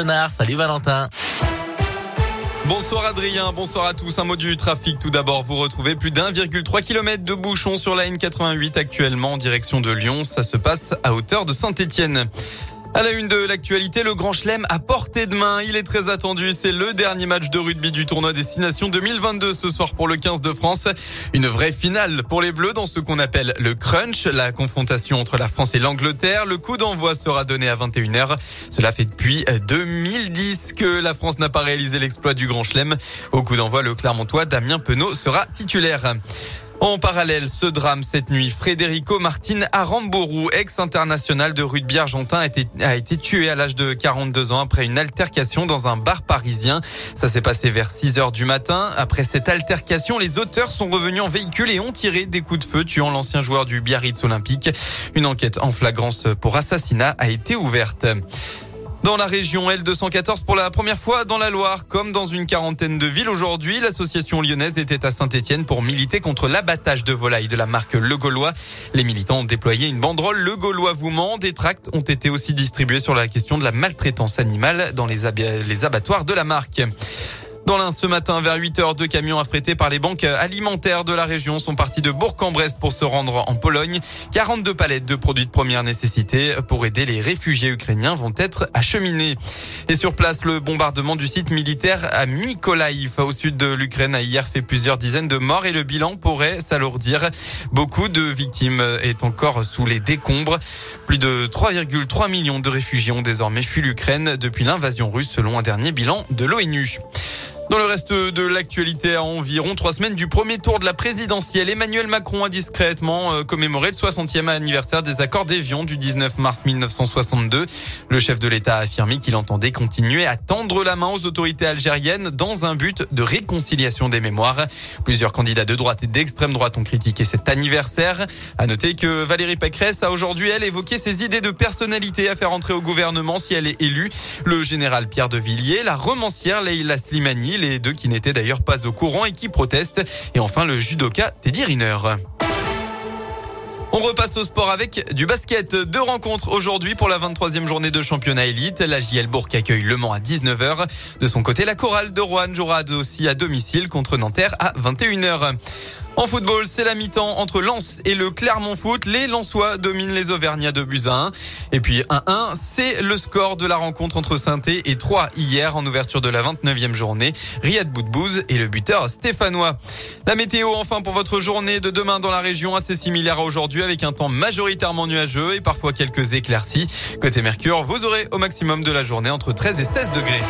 Salut Valentin. Bonsoir Adrien, bonsoir à tous. Un mot du trafic tout d'abord. Vous retrouvez plus d'1,3 km de bouchons sur la N88 actuellement en direction de Lyon. Ça se passe à hauteur de Saint-Étienne. À la une de l'actualité, le Grand Chelem à portée de main. Il est très attendu. C'est le dernier match de rugby du tournoi Destination 2022 ce soir pour le 15 de France. Une vraie finale pour les Bleus dans ce qu'on appelle le crunch, la confrontation entre la France et l'Angleterre. Le coup d'envoi sera donné à 21h. Cela fait depuis 2010 que la France n'a pas réalisé l'exploit du Grand Chelem. Au coup d'envoi, le Clermontois Damien Penaud sera titulaire. En parallèle, ce drame cette nuit, Federico Martin Arambourou, ex-international de rugby argentin, a été, a été tué à l'âge de 42 ans après une altercation dans un bar parisien. Ça s'est passé vers 6 heures du matin. Après cette altercation, les auteurs sont revenus en véhicule et ont tiré des coups de feu, tuant l'ancien joueur du Biarritz Olympique. Une enquête en flagrance pour assassinat a été ouverte. Dans la région L214 pour la première fois dans la Loire, comme dans une quarantaine de villes aujourd'hui, l'association lyonnaise était à Saint-Etienne pour militer contre l'abattage de volailles de la marque Le Gaulois. Les militants ont déployé une banderole Le Gaulois vous ment. Des tracts ont été aussi distribués sur la question de la maltraitance animale dans les, les abattoirs de la marque. Dans l'un, ce matin, vers 8 heures, deux camions affrétés par les banques alimentaires de la région sont partis de Bourg-en-Bresse pour se rendre en Pologne. 42 palettes de produits de première nécessité pour aider les réfugiés ukrainiens vont être acheminées. Et sur place, le bombardement du site militaire à Mykolaiv, au sud de l'Ukraine, a hier fait plusieurs dizaines de morts et le bilan pourrait s'alourdir. Beaucoup de victimes est encore sous les décombres. Plus de 3,3 millions de réfugiés ont désormais fui l'Ukraine depuis l'invasion russe, selon un dernier bilan de l'ONU. Dans le reste de l'actualité, à environ trois semaines du premier tour de la présidentielle, Emmanuel Macron a discrètement euh, commémoré le 60e anniversaire des accords d'Évian du 19 mars 1962. Le chef de l'État a affirmé qu'il entendait continuer à tendre la main aux autorités algériennes dans un but de réconciliation des mémoires. Plusieurs candidats de droite et d'extrême droite ont critiqué cet anniversaire. À noter que Valérie Pécresse a aujourd'hui, elle, évoqué ses idées de personnalité à faire entrer au gouvernement si elle est élue. Le général Pierre de Villiers, la romancière Leila Slimani, les deux qui n'étaient d'ailleurs pas au courant et qui protestent. Et enfin le judoka Teddy Riner. On repasse au sport avec du basket. Deux rencontres aujourd'hui pour la 23e journée de championnat élite. La JL Bourg accueille Le Mans à 19h. De son côté, la chorale de Rouen jouera aussi à domicile contre Nanterre à 21h. En football, c'est la mi-temps entre Lens et le Clermont Foot. Les Lensois dominent les Auvergnats de buts 1. Et puis 1-1, c'est le score de la rencontre entre saint et 3 hier en ouverture de la 29e journée. Riyad Boudbouz et le buteur stéphanois. La météo enfin pour votre journée de demain dans la région assez similaire à aujourd'hui avec un temps majoritairement nuageux et parfois quelques éclaircies. Côté Mercure, vous aurez au maximum de la journée entre 13 et 16 degrés.